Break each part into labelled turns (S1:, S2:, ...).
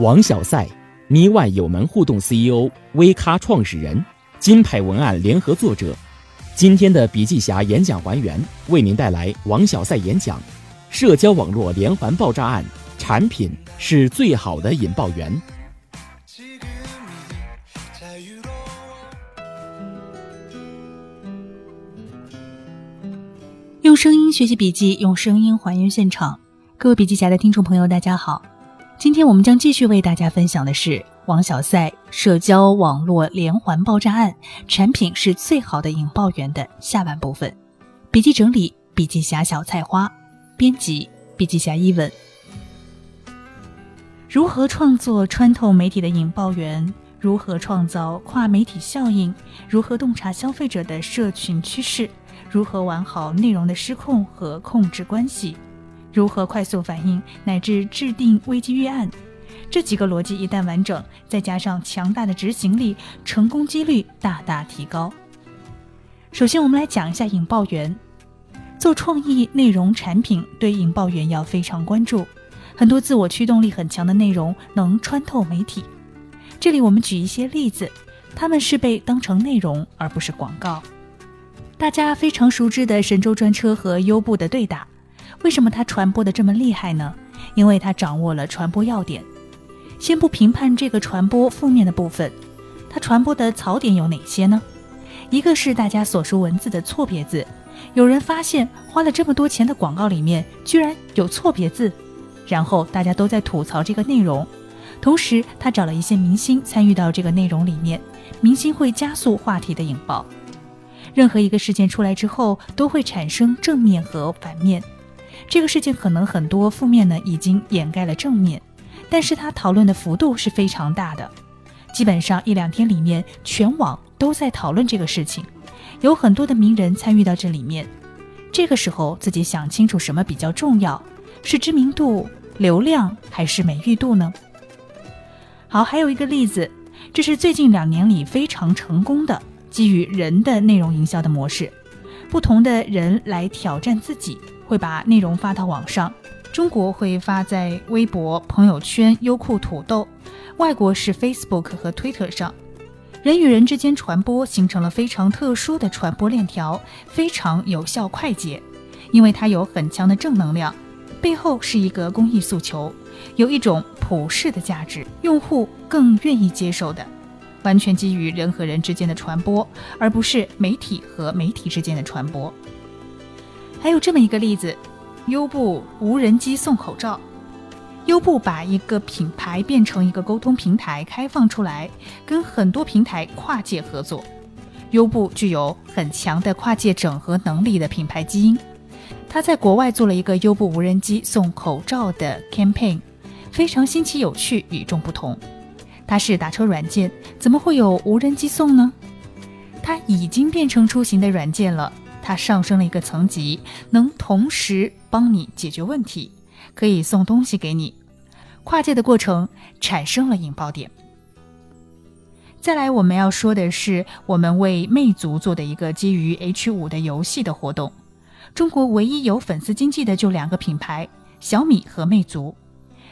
S1: 王小赛，咪万有门互动 CEO，微咖创始人，金牌文案联合作者。今天的笔记侠演讲还原，为您带来王小赛演讲：社交网络连环爆炸案，产品是最好的引爆源。
S2: 用声音学习笔记，用声音还原现场。各位笔记侠的听众朋友，大家好。今天我们将继续为大家分享的是王小赛社交网络连环爆炸案，产品是最好的引爆源的下半部分。笔记整理，笔记侠小菜花，编辑笔记侠伊文。如何创作穿透媒体的引爆源？如何创造跨媒体效应？如何洞察消费者的社群趋势？如何玩好内容的失控和控制关系？如何快速反应乃至制定危机预案？这几个逻辑一旦完整，再加上强大的执行力，成功几率大大提高。首先，我们来讲一下引爆源。做创意内容产品，对引爆源要非常关注。很多自我驱动力很强的内容能穿透媒体。这里我们举一些例子，他们是被当成内容而不是广告。大家非常熟知的神州专车和优步的对打。为什么它传播的这么厉害呢？因为它掌握了传播要点。先不评判这个传播负面的部分，它传播的槽点有哪些呢？一个是大家所说文字的错别字，有人发现花了这么多钱的广告里面居然有错别字，然后大家都在吐槽这个内容。同时，他找了一些明星参与到这个内容里面，明星会加速话题的引爆。任何一个事件出来之后，都会产生正面和反面。这个事情可能很多负面呢，已经掩盖了正面，但是他讨论的幅度是非常大的，基本上一两天里面全网都在讨论这个事情，有很多的名人参与到这里面。这个时候自己想清楚什么比较重要，是知名度、流量还是美誉度呢？好，还有一个例子，这是最近两年里非常成功的基于人的内容营销的模式，不同的人来挑战自己。会把内容发到网上，中国会发在微博、朋友圈、优酷、土豆，外国是 Facebook 和 Twitter 上。人与人之间传播形成了非常特殊的传播链条，非常有效快捷，因为它有很强的正能量，背后是一个公益诉求，有一种普世的价值，用户更愿意接受的，完全基于人和人之间的传播，而不是媒体和媒体之间的传播。还有这么一个例子，优步无人机送口罩。优步把一个品牌变成一个沟通平台，开放出来，跟很多平台跨界合作。优步具有很强的跨界整合能力的品牌基因。他在国外做了一个优步无人机送口罩的 campaign，非常新奇有趣，与众不同。它是打车软件，怎么会有无人机送呢？它已经变成出行的软件了。它上升了一个层级，能同时帮你解决问题，可以送东西给你。跨界的过程产生了引爆点。再来，我们要说的是，我们为魅族做的一个基于 H 五的游戏的活动。中国唯一有粉丝经济的就两个品牌，小米和魅族。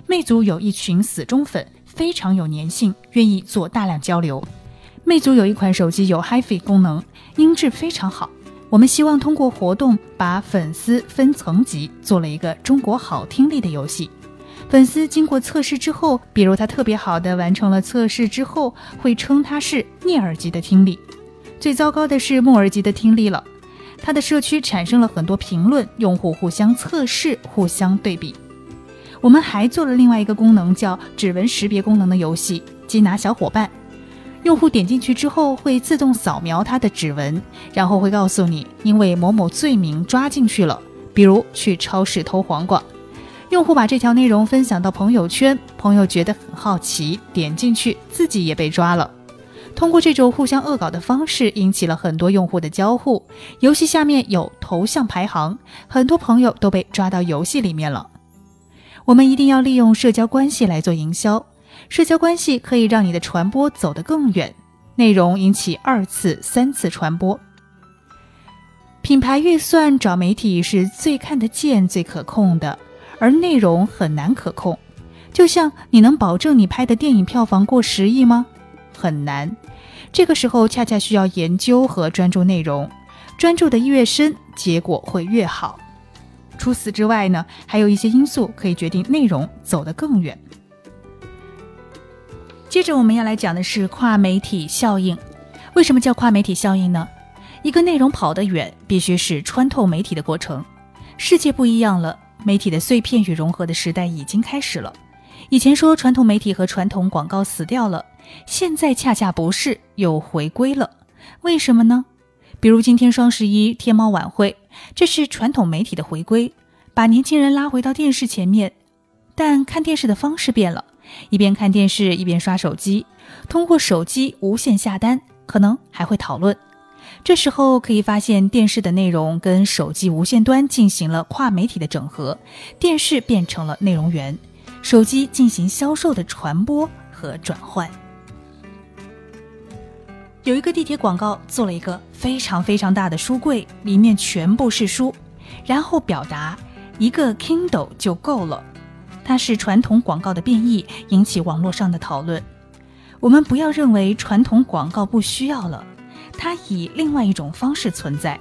S2: 魅族有一群死忠粉，非常有粘性，愿意做大量交流。魅族有一款手机有 HiFi 功能，音质非常好。我们希望通过活动把粉丝分层级，做了一个中国好听力的游戏。粉丝经过测试之后，比如他特别好的完成了测试之后，会称他是聂耳级的听力。最糟糕的是木耳级的听力了。他的社区产生了很多评论，用户互相测试，互相对比。我们还做了另外一个功能，叫指纹识别功能的游戏，缉拿小伙伴。用户点进去之后会自动扫描他的指纹，然后会告诉你，因为某某罪名抓进去了，比如去超市偷黄瓜。用户把这条内容分享到朋友圈，朋友觉得很好奇，点进去自己也被抓了。通过这种互相恶搞的方式，引起了很多用户的交互。游戏下面有头像排行，很多朋友都被抓到游戏里面了。我们一定要利用社交关系来做营销。社交关系可以让你的传播走得更远，内容引起二次、三次传播。品牌预算找媒体是最看得见、最可控的，而内容很难可控。就像你能保证你拍的电影票房过十亿吗？很难。这个时候恰恰需要研究和专注内容，专注的越深，结果会越好。除此之外呢，还有一些因素可以决定内容走得更远。接着我们要来讲的是跨媒体效应。为什么叫跨媒体效应呢？一个内容跑得远，必须是穿透媒体的过程。世界不一样了，媒体的碎片与融合的时代已经开始了。以前说传统媒体和传统广告死掉了，现在恰恰不是，又回归了。为什么呢？比如今天双十一天猫晚会，这是传统媒体的回归，把年轻人拉回到电视前面。但看电视的方式变了，一边看电视一边刷手机，通过手机无限下单，可能还会讨论。这时候可以发现，电视的内容跟手机无线端进行了跨媒体的整合，电视变成了内容源。手机进行销售的传播和转换。有一个地铁广告做了一个非常非常大的书柜，里面全部是书，然后表达一个 Kindle 就够了。它是传统广告的变异，引起网络上的讨论。我们不要认为传统广告不需要了，它以另外一种方式存在。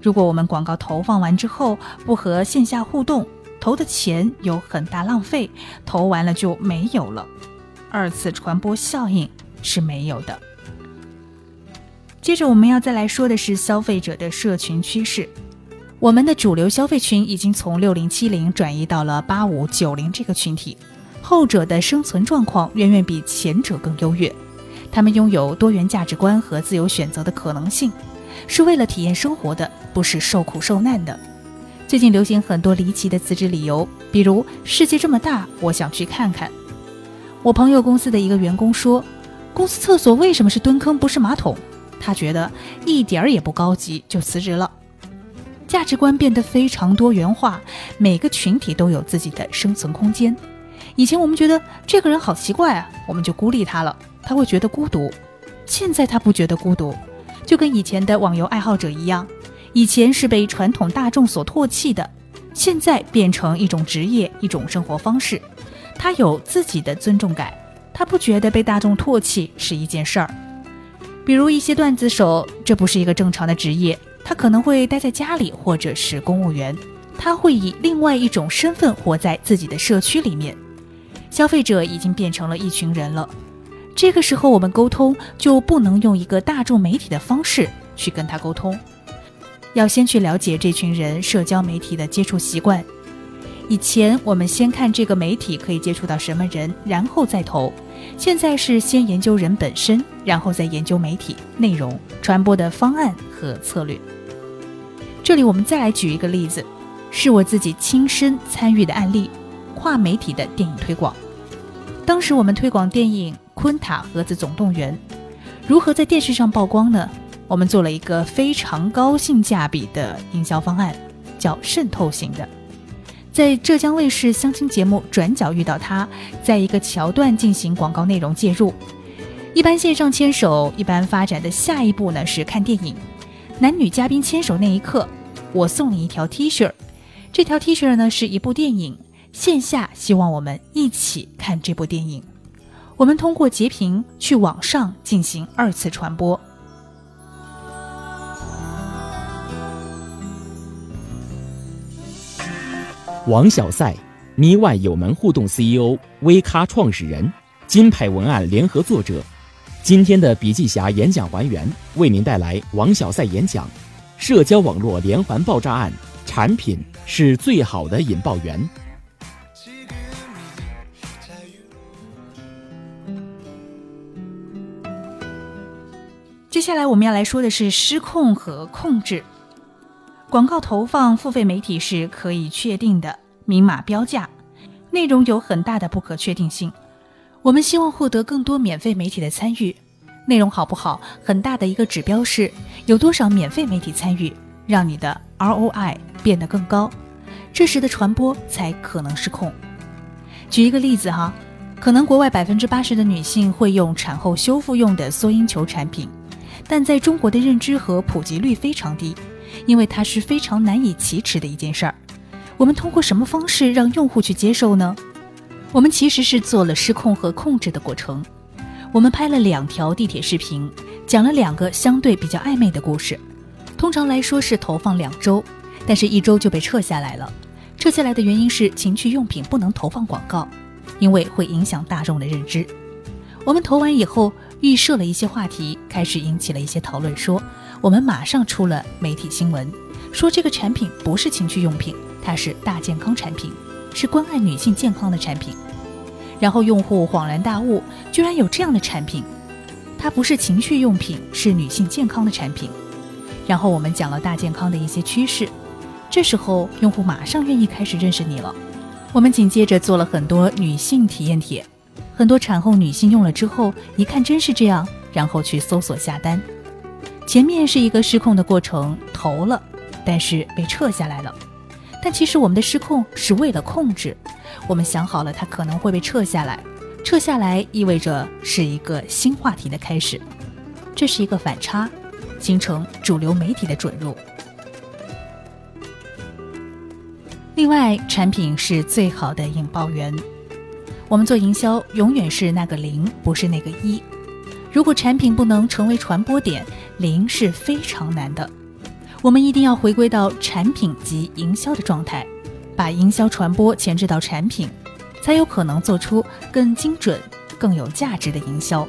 S2: 如果我们广告投放完之后不和线下互动，投的钱有很大浪费，投完了就没有了，二次传播效应是没有的。接着我们要再来说的是消费者的社群趋势，我们的主流消费群已经从六零七零转移到了八五九零这个群体，后者的生存状况远远比前者更优越，他们拥有多元价值观和自由选择的可能性，是为了体验生活的，不是受苦受难的。最近流行很多离奇的辞职理由，比如世界这么大，我想去看看。我朋友公司的一个员工说，公司厕所为什么是蹲坑不是马桶？他觉得一点儿也不高级，就辞职了。价值观变得非常多元化，每个群体都有自己的生存空间。以前我们觉得这个人好奇怪啊，我们就孤立他了，他会觉得孤独。现在他不觉得孤独，就跟以前的网游爱好者一样。以前是被传统大众所唾弃的，现在变成一种职业、一种生活方式。他有自己的尊重感，他不觉得被大众唾弃是一件事儿。比如一些段子手，这不是一个正常的职业，他可能会待在家里或者是公务员，他会以另外一种身份活在自己的社区里面。消费者已经变成了一群人了，这个时候我们沟通就不能用一个大众媒体的方式去跟他沟通。要先去了解这群人社交媒体的接触习惯。以前我们先看这个媒体可以接触到什么人，然后再投。现在是先研究人本身，然后再研究媒体内容传播的方案和策略。这里我们再来举一个例子，是我自己亲身参与的案例：跨媒体的电影推广。当时我们推广电影《昆塔盒子总动员》，如何在电视上曝光呢？我们做了一个非常高性价比的营销方案，叫渗透型的。在浙江卫视相亲节目《转角》遇到他，在一个桥段进行广告内容介入。一般线上牵手，一般发展的下一步呢是看电影。男女嘉宾牵手那一刻，我送你一条 T 恤，这条 T 恤呢是一部电影。线下希望我们一起看这部电影。我们通过截屏去网上进行二次传播。
S1: 王小赛，咪外有门互动 CEO，微咖创始人，金牌文案联合作者。今天的笔记侠演讲还原，为您带来王小赛演讲：社交网络连环爆炸案，产品是最好的引爆源。
S2: 接下来我们要来说的是失控和控制。广告投放付费媒体是可以确定的，明码标价，内容有很大的不可确定性。我们希望获得更多免费媒体的参与，内容好不好，很大的一个指标是有多少免费媒体参与，让你的 ROI 变得更高，这时的传播才可能失控。举一个例子哈，可能国外百分之八十的女性会用产后修复用的缩阴球产品，但在中国的认知和普及率非常低。因为它是非常难以启齿的一件事儿，我们通过什么方式让用户去接受呢？我们其实是做了失控和控制的过程。我们拍了两条地铁视频，讲了两个相对比较暧昧的故事。通常来说是投放两周，但是一周就被撤下来了。撤下来的原因是情趣用品不能投放广告，因为会影响大众的认知。我们投完以后，预设了一些话题，开始引起了一些讨论。说我们马上出了媒体新闻，说这个产品不是情趣用品，它是大健康产品。是关爱女性健康的产品，然后用户恍然大悟，居然有这样的产品，它不是情趣用品，是女性健康的产品。然后我们讲了大健康的一些趋势，这时候用户马上愿意开始认识你了。我们紧接着做了很多女性体验帖，很多产后女性用了之后一看真是这样，然后去搜索下单。前面是一个失控的过程，投了，但是被撤下来了。但其实我们的失控是为了控制，我们想好了它可能会被撤下来，撤下来意味着是一个新话题的开始，这是一个反差，形成主流媒体的准入。另外，产品是最好的引爆源，我们做营销永远是那个零，不是那个一。如果产品不能成为传播点，零是非常难的。我们一定要回归到产品及营销的状态，把营销传播前置到产品，才有可能做出更精准、更有价值的营销。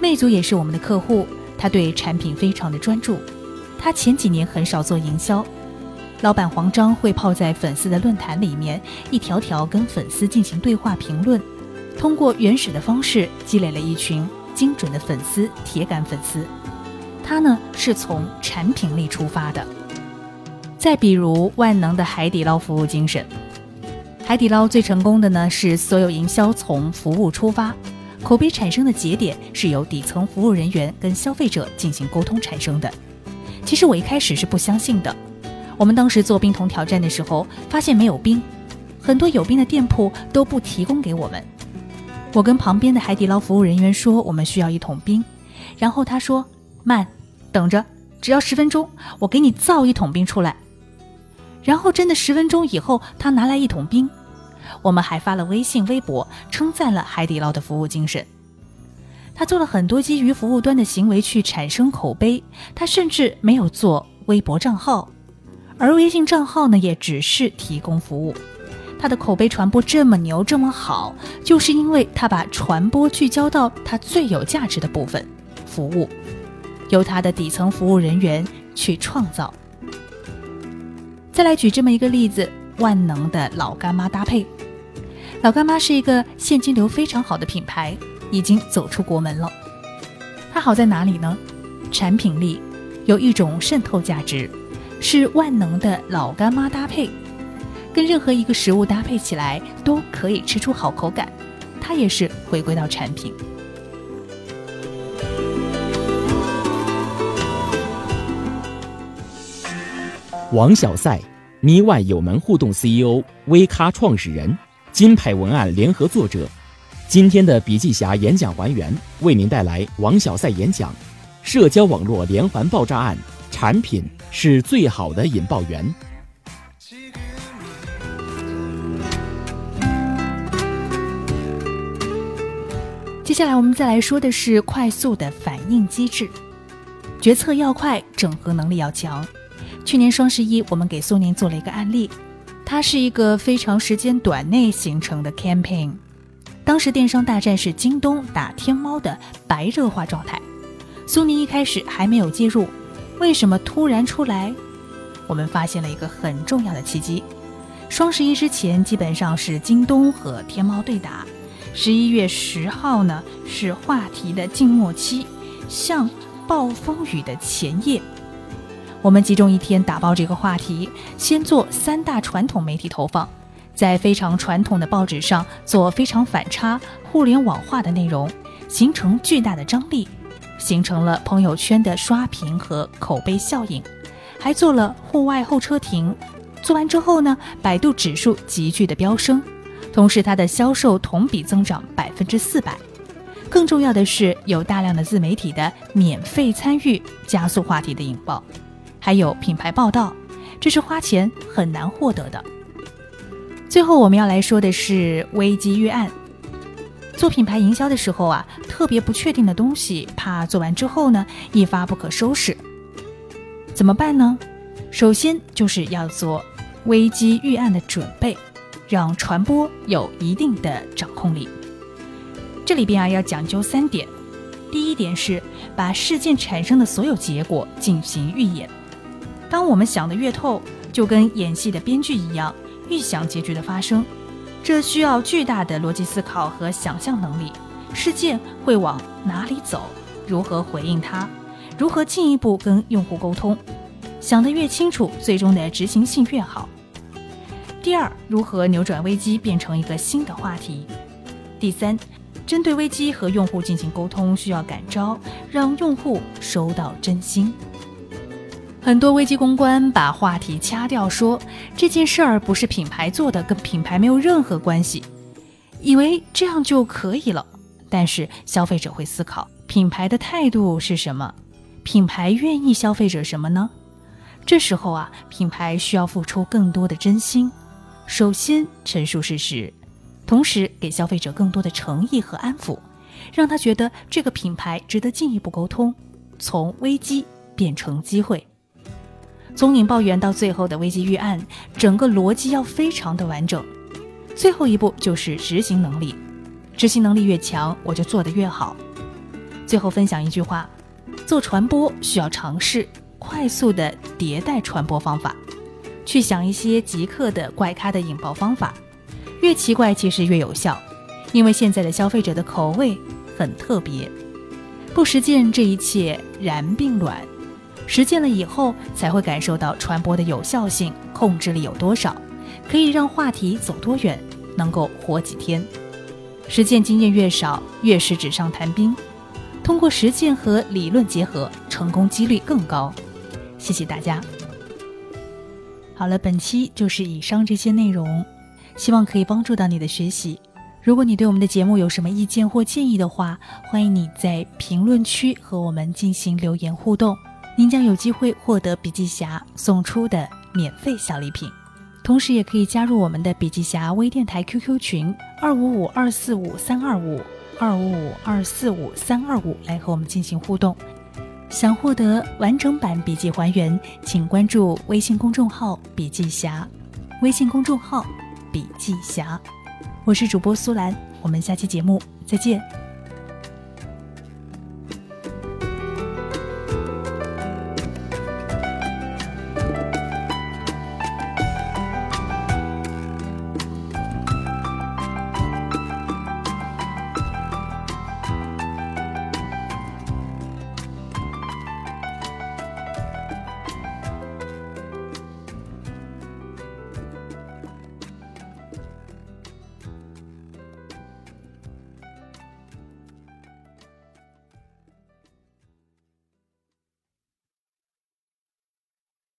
S2: 魅族也是我们的客户，他对产品非常的专注。他前几年很少做营销，老板黄章会泡在粉丝的论坛里面，一条条跟粉丝进行对话评论，通过原始的方式积累了一群精准的粉丝、铁杆粉丝。他呢是从产品力出发的。再比如万能的海底捞服务精神，海底捞最成功的呢是所有营销从服务出发，口碑产生的节点是由底层服务人员跟消费者进行沟通产生的。其实我一开始是不相信的，我们当时做冰桶挑战的时候，发现没有冰，很多有冰的店铺都不提供给我们。我跟旁边的海底捞服务人员说我们需要一桶冰，然后他说慢。等着，只要十分钟，我给你造一桶冰出来。然后真的十分钟以后，他拿来一桶冰，我们还发了微信、微博，称赞了海底捞的服务精神。他做了很多基于服务端的行为去产生口碑，他甚至没有做微博账号，而微信账号呢，也只是提供服务。他的口碑传播这么牛这么好，就是因为他把传播聚焦到他最有价值的部分——服务。由他的底层服务人员去创造。再来举这么一个例子：万能的老干妈搭配。老干妈是一个现金流非常好的品牌，已经走出国门了。它好在哪里呢？产品力，有一种渗透价值，是万能的老干妈搭配，跟任何一个食物搭配起来都可以吃出好口感。它也是回归到产品。
S1: 王小赛，咪外有门互动 CEO，微咖创始人，金牌文案联合作者。今天的笔记侠演讲还原，为您带来王小赛演讲：社交网络连环爆炸案，产品是最好的引爆源。
S2: 接下来我们再来说的是快速的反应机制，决策要快，整合能力要强。去年双十一，我们给苏宁做了一个案例，它是一个非常时间短内形成的 campaign。当时电商大战是京东打天猫的白热化状态，苏宁一开始还没有介入，为什么突然出来？我们发现了一个很重要的契机：双十一之前基本上是京东和天猫对打，十一月十号呢是话题的静默期，像暴风雨的前夜。我们集中一天打包这个话题，先做三大传统媒体投放，在非常传统的报纸上做非常反差、互联网化的内容，形成巨大的张力，形成了朋友圈的刷屏和口碑效应，还做了户外候车亭。做完之后呢，百度指数急剧的飙升，同时它的销售同比增长百分之四百。更重要的是，有大量的自媒体的免费参与，加速话题的引爆。还有品牌报道，这是花钱很难获得的。最后我们要来说的是危机预案。做品牌营销的时候啊，特别不确定的东西，怕做完之后呢一发不可收拾。怎么办呢？首先就是要做危机预案的准备，让传播有一定的掌控力。这里边啊要讲究三点。第一点是把事件产生的所有结果进行预演。当我们想的越透，就跟演戏的编剧一样，预想结局的发生。这需要巨大的逻辑思考和想象能力。事件会往哪里走？如何回应它？如何进一步跟用户沟通？想得越清楚，最终的执行性越好。第二，如何扭转危机变成一个新的话题？第三，针对危机和用户进行沟通，需要感召，让用户收到真心。很多危机公关把话题掐掉，说这件事儿不是品牌做的，跟品牌没有任何关系，以为这样就可以了。但是消费者会思考，品牌的态度是什么？品牌愿意消费者什么呢？这时候啊，品牌需要付出更多的真心。首先陈述事实，同时给消费者更多的诚意和安抚，让他觉得这个品牌值得进一步沟通，从危机变成机会。从引爆源到最后的危机预案，整个逻辑要非常的完整。最后一步就是执行能力，执行能力越强，我就做得越好。最后分享一句话：做传播需要尝试快速的迭代传播方法，去想一些即刻的怪咖的引爆方法，越奇怪其实越有效，因为现在的消费者的口味很特别。不实践这一切然并卵。实践了以后，才会感受到传播的有效性、控制力有多少，可以让话题走多远，能够活几天。实践经验越少，越是纸上谈兵。通过实践和理论结合，成功几率更高。谢谢大家。好了，本期就是以上这些内容，希望可以帮助到你的学习。如果你对我们的节目有什么意见或建议的话，欢迎你在评论区和我们进行留言互动。您将有机会获得笔记侠送出的免费小礼品，同时也可以加入我们的笔记侠微电台 QQ 群二五五二四五三二五二五五二四五三二五来和我们进行互动。想获得完整版笔记还原，请关注微信公众号“笔记侠”，微信公众号“笔记侠”。我是主播苏兰，我们下期节目再见。